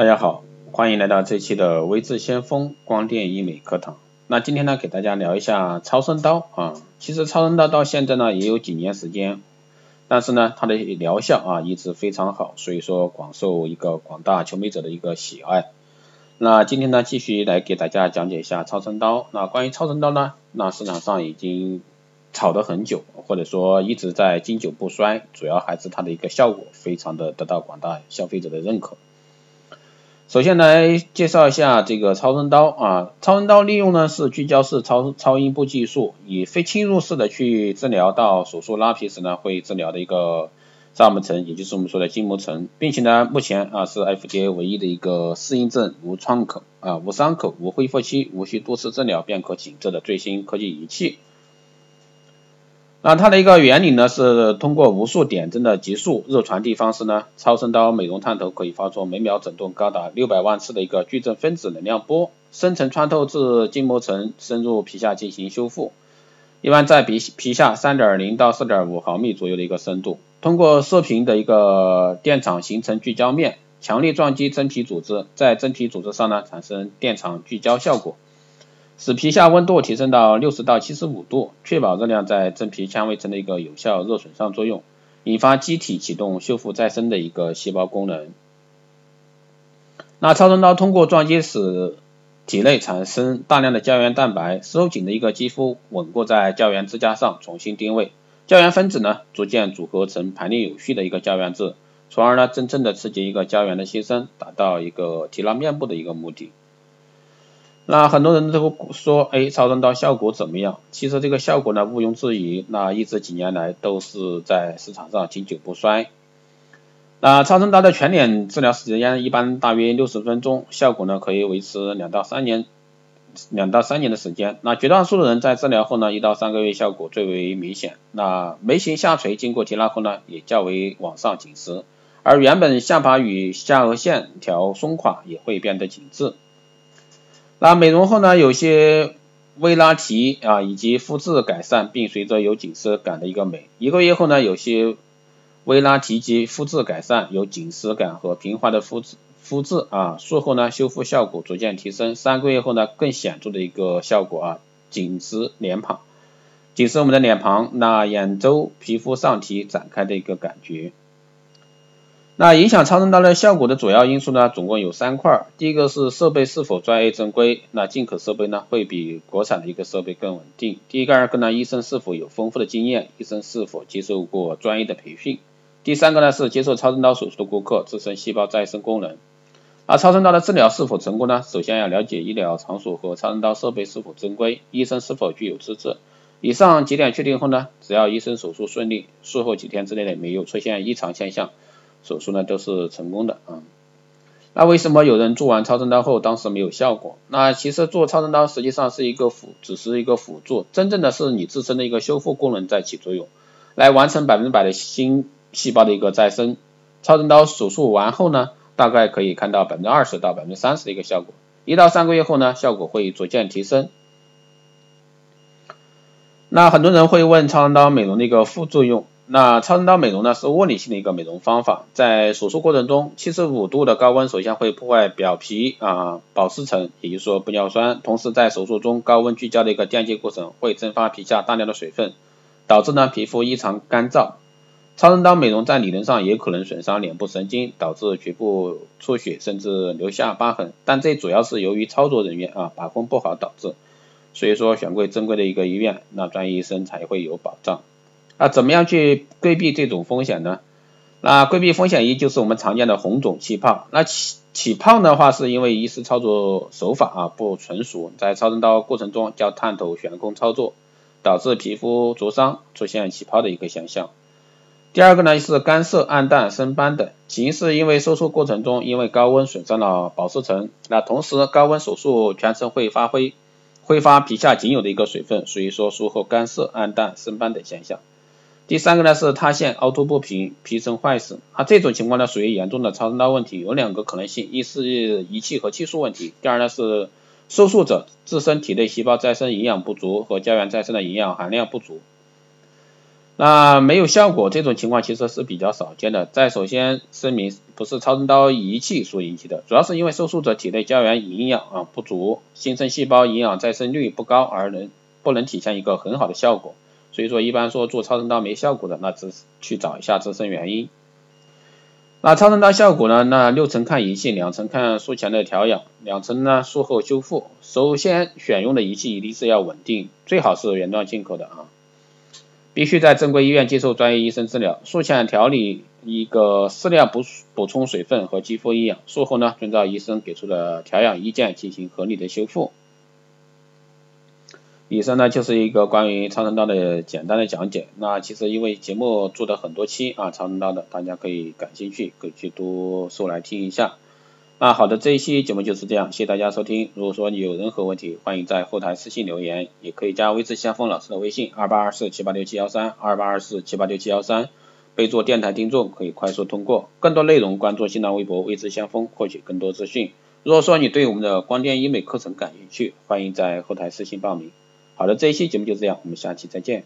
大家好，欢迎来到这期的微智先锋光电医美课堂。那今天呢，给大家聊一下超声刀啊。其实超声刀到现在呢也有几年时间，但是呢它的疗效啊一直非常好，所以说广受一个广大求美者的一个喜爱。那今天呢继续来给大家讲解一下超声刀。那关于超声刀呢，那市场上已经炒得很久，或者说一直在经久不衰，主要还是它的一个效果非常的得到广大消费者的认可。首先来介绍一下这个超声刀啊，超声刀利用呢是聚焦式超超音波技术，以非侵入式的去治疗到手术拉皮时呢会治疗的一个沙门层，也就是我们说的筋膜层，并且呢目前啊是 FDA 唯一的一个适应症无创口啊无伤口无恢复期无需多次治疗便可紧致的最新科技仪器。那它的一个原理呢，是通过无数点阵的急速热传递方式呢，超声刀美容探头可以发出每秒振动高达六百万次的一个矩阵分子能量波，深层穿透至筋膜层，深入皮下进行修复。一般在皮皮下三点零到四点五毫米左右的一个深度，通过射频的一个电场形成聚焦面，强力撞击真皮组织，在真皮组织上呢产生电场聚焦效果。使皮下温度提升到六十到七十五度，确保热量在真皮纤维层的一个有效热损伤作用，引发机体启动修复再生的一个细胞功能。那超声刀通过撞击使体内产生大量的胶原蛋白，收紧的一个肌肤稳固在胶原支架上重新定位，胶原分子呢逐渐组合成排列有序的一个胶原质，从而呢真正的刺激一个胶原的新生，达到一个提拉面部的一个目的。那很多人都说，哎，超声刀效果怎么样？其实这个效果呢，毋庸置疑，那一直几年来都是在市场上经久不衰。那超声刀的全脸治疗时间一般大约六十分钟，效果呢可以维持两到三年，两到三年的时间。那绝大多数的人在治疗后呢，一到三个月效果最为明显。那眉形下垂经过提拉后呢，也较为往上紧实，而原本下巴与下颚线条松垮也会变得紧致。那美容后呢，有些微拉提啊，以及肤质改善，并随着有紧实感的一个美。一个月后呢，有些微拉提及肤质改善，有紧实感和平滑的肤质肤质啊。术后呢，修复效果逐渐提升。三个月后呢，更显著的一个效果啊，紧实脸庞，紧实我们的脸庞，那眼周皮肤上提展开的一个感觉。那影响超声刀的效果的主要因素呢，总共有三块。第一个是设备是否专业正规，那进口设备呢会比国产的一个设备更稳定。第一个二个呢，医生是否有丰富的经验，医生是否接受过专业的培训。第三个呢是接受超声刀手术的顾客自身细胞再生功能。而超声刀的治疗是否成功呢？首先要了解医疗场所和超声刀设备是否正规，医生是否具有资质。以上几点确定后呢，只要医生手术顺利，术后几天之内呢没有出现异常现象。手术呢都是成功的啊，那为什么有人做完超声刀后当时没有效果？那其实做超声刀实际上是一个辅，只是一个辅助，真正的是你自身的一个修复功能在起作用，来完成百分之百的新细胞的一个再生。超声刀手术完后呢，大概可以看到百分之二十到百分之三十的一个效果，一到三个月后呢，效果会逐渐提升。那很多人会问超声刀美容的一个副作用。那超声刀美容呢是物理性的一个美容方法，在手术过程中，七十五度的高温首先会破坏表皮啊保湿层，也就是说玻尿酸，同时在手术中高温聚焦的一个电击过程会蒸发皮下大量的水分，导致呢皮肤异常干燥。超声刀美容在理论上也可能损伤脸部神经，导致局部出血甚至留下疤痕，但这主要是由于操作人员啊把控不好导致，所以说选贵正规的一个医院，那专业医生才会有保障。那怎么样去规避这种风险呢？那规避风险一就是我们常见的红肿起泡。那起起泡的话，是因为医师操作手法啊不纯熟，在超声刀过程中叫探头悬空操作，导致皮肤灼伤，出现起泡的一个现象。第二个呢是干涩、暗淡、生斑等，起因是因为手术过程中因为高温损伤了保湿层，那同时高温手术全程会发挥挥发皮下仅有的一个水分，所以说术后干涩、暗淡、生斑等现象。第三个呢是塌陷、凹凸不平、皮层坏死，啊这种情况呢属于严重的超声刀问题，有两个可能性，一是仪器和技术问题，第二呢是受术者自身体内细胞再生营养不足和胶原再生的营养含量不足。那没有效果这种情况其实是比较少见的。在首先声明，不是超声刀仪器所引起的，主要是因为受术者体内胶原营养啊不足，新生细胞营养再生率不高，而能不能体现一个很好的效果。所以说一般说做超声刀没效果的，那只去找一下自身原因。那超声刀效果呢？那六成看仪器，两成看术前的调养，两成呢术后修复。首先选用的仪器一定是要稳定，最好是原装进口的啊。必须在正规医院接受专业医生治疗。术前调理一个适量补补充水分和肌肤营养，术后呢遵照医生给出的调养意见进行合理的修复。以上呢就是一个关于超声刀的简单的讲解。那其实因为节目做的很多期啊，超声刀的，大家可以感兴趣可以去多收来听一下。那好的，这一期节目就是这样，谢谢大家收听。如果说你有任何问题，欢迎在后台私信留言，也可以加微知先锋老师的微信二八二四七八六七幺三二八二四七八六七幺三，备注电台听众可以快速通过。更多内容关注新浪微博微知先锋，获取更多资讯。如果说你对我们的光电医美课程感兴趣，欢迎在后台私信报名。好的，这一期节目就这样，我们下期再见。